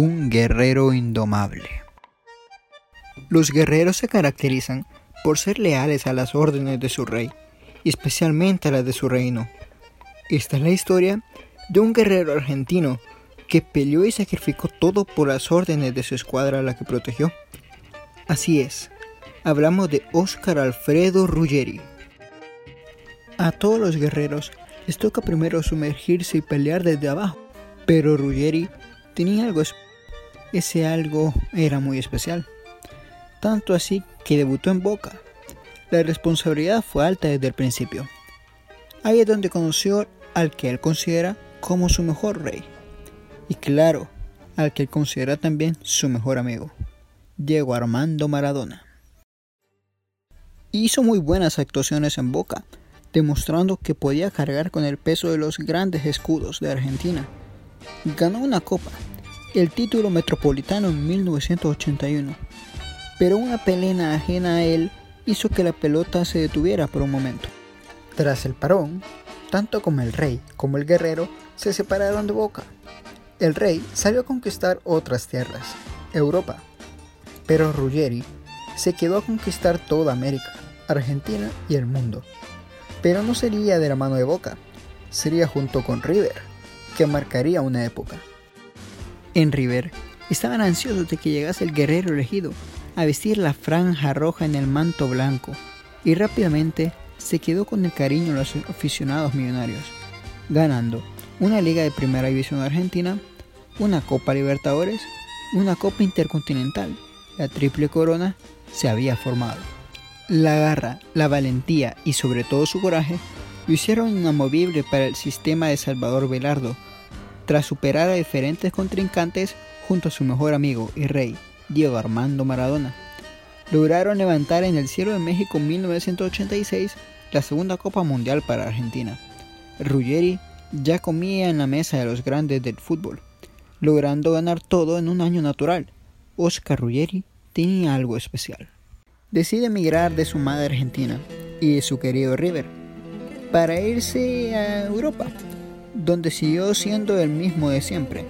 Un guerrero indomable. Los guerreros se caracterizan por ser leales a las órdenes de su rey, especialmente a las de su reino. Esta es la historia de un guerrero argentino que peleó y sacrificó todo por las órdenes de su escuadra a la que protegió. Así es, hablamos de Óscar Alfredo Ruggeri. A todos los guerreros les toca primero sumergirse y pelear desde abajo, pero Ruggeri tenía algo especial ese algo era muy especial. Tanto así que debutó en Boca. La responsabilidad fue alta desde el principio. Ahí es donde conoció al que él considera como su mejor rey. Y claro, al que él considera también su mejor amigo, Diego Armando Maradona. Hizo muy buenas actuaciones en Boca, demostrando que podía cargar con el peso de los grandes escudos de Argentina. Ganó una copa el título metropolitano en 1981, pero una pelena ajena a él hizo que la pelota se detuviera por un momento. Tras el parón, tanto como el rey como el guerrero se separaron de Boca. El rey salió a conquistar otras tierras, Europa, pero Ruggeri se quedó a conquistar toda América, Argentina y el mundo. Pero no sería de la mano de Boca, sería junto con River, que marcaría una época. En River estaban ansiosos de que llegase el guerrero elegido a vestir la franja roja en el manto blanco y rápidamente se quedó con el cariño de los aficionados millonarios, ganando una liga de primera división argentina, una Copa Libertadores, una Copa Intercontinental. La triple corona se había formado. La garra, la valentía y sobre todo su coraje lo hicieron inamovible para el sistema de Salvador Velardo, tras superar a diferentes contrincantes junto a su mejor amigo y rey, Diego Armando Maradona, lograron levantar en el cielo de México en 1986 la segunda Copa Mundial para Argentina. Ruggeri ya comía en la mesa de los grandes del fútbol, logrando ganar todo en un año natural. Oscar Ruggeri tenía algo especial. Decide emigrar de su madre argentina y de su querido River para irse a Europa donde siguió siendo el mismo de siempre.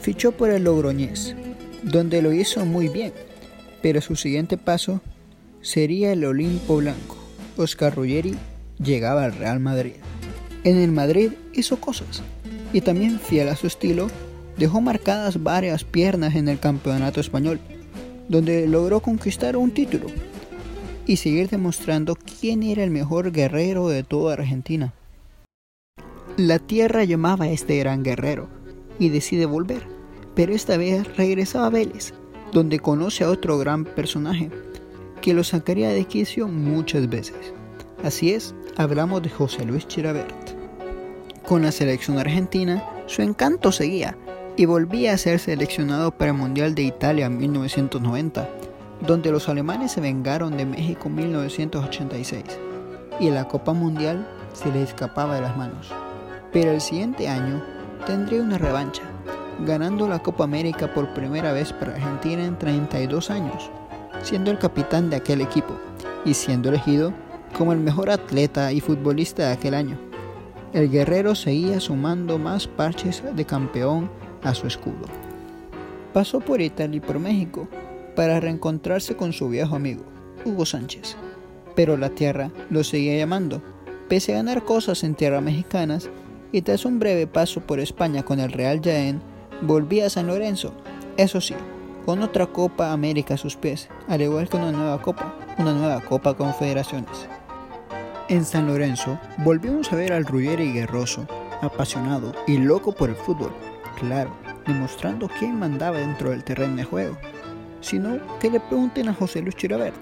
Fichó por el Logroñés, donde lo hizo muy bien, pero su siguiente paso sería el Olimpo Blanco. Oscar Ruggeri llegaba al Real Madrid. En el Madrid hizo cosas, y también fiel a su estilo, dejó marcadas varias piernas en el campeonato español, donde logró conquistar un título y seguir demostrando quién era el mejor guerrero de toda Argentina. La tierra llamaba a este gran guerrero y decide volver, pero esta vez regresa a Vélez, donde conoce a otro gran personaje que lo sacaría de quicio muchas veces. Así es, hablamos de José Luis Chirabert. Con la selección argentina, su encanto seguía y volvía a ser seleccionado para el Mundial de Italia en 1990, donde los alemanes se vengaron de México en 1986 y la Copa Mundial se le escapaba de las manos pero el siguiente año tendría una revancha, ganando la Copa América por primera vez para Argentina en 32 años, siendo el capitán de aquel equipo y siendo elegido como el mejor atleta y futbolista de aquel año. El guerrero seguía sumando más parches de campeón a su escudo. Pasó por Italia y por México para reencontrarse con su viejo amigo, Hugo Sánchez, pero la tierra lo seguía llamando. Pese a ganar cosas en tierras mexicanas, y tras un breve paso por España con el Real Jaén, volvía a San Lorenzo, eso sí, con otra Copa América a sus pies, al igual que una nueva Copa, una nueva Copa Confederaciones. En San Lorenzo volvimos a ver al Ruggeri guerroso, apasionado y loco por el fútbol, claro, demostrando quién mandaba dentro del terreno de juego, sino que le pregunten a José Luis Chirabert,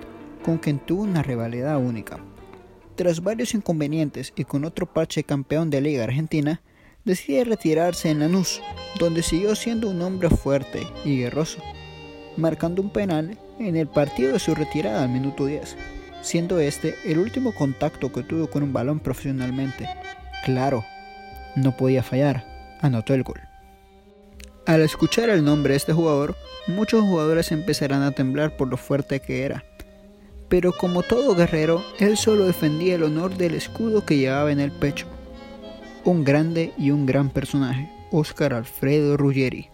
con quien tuvo una rivalidad única. Tras varios inconvenientes y con otro parche campeón de Liga Argentina, decide retirarse en Lanús, donde siguió siendo un hombre fuerte y guerroso, marcando un penal en el partido de su retirada al minuto 10, siendo este el último contacto que tuvo con un balón profesionalmente. Claro, no podía fallar, anotó el gol. Al escuchar el nombre de este jugador, muchos jugadores empezarán a temblar por lo fuerte que era pero como todo guerrero, él solo defendía el honor del escudo que llevaba en el pecho. Un grande y un gran personaje, Óscar Alfredo Ruggeri.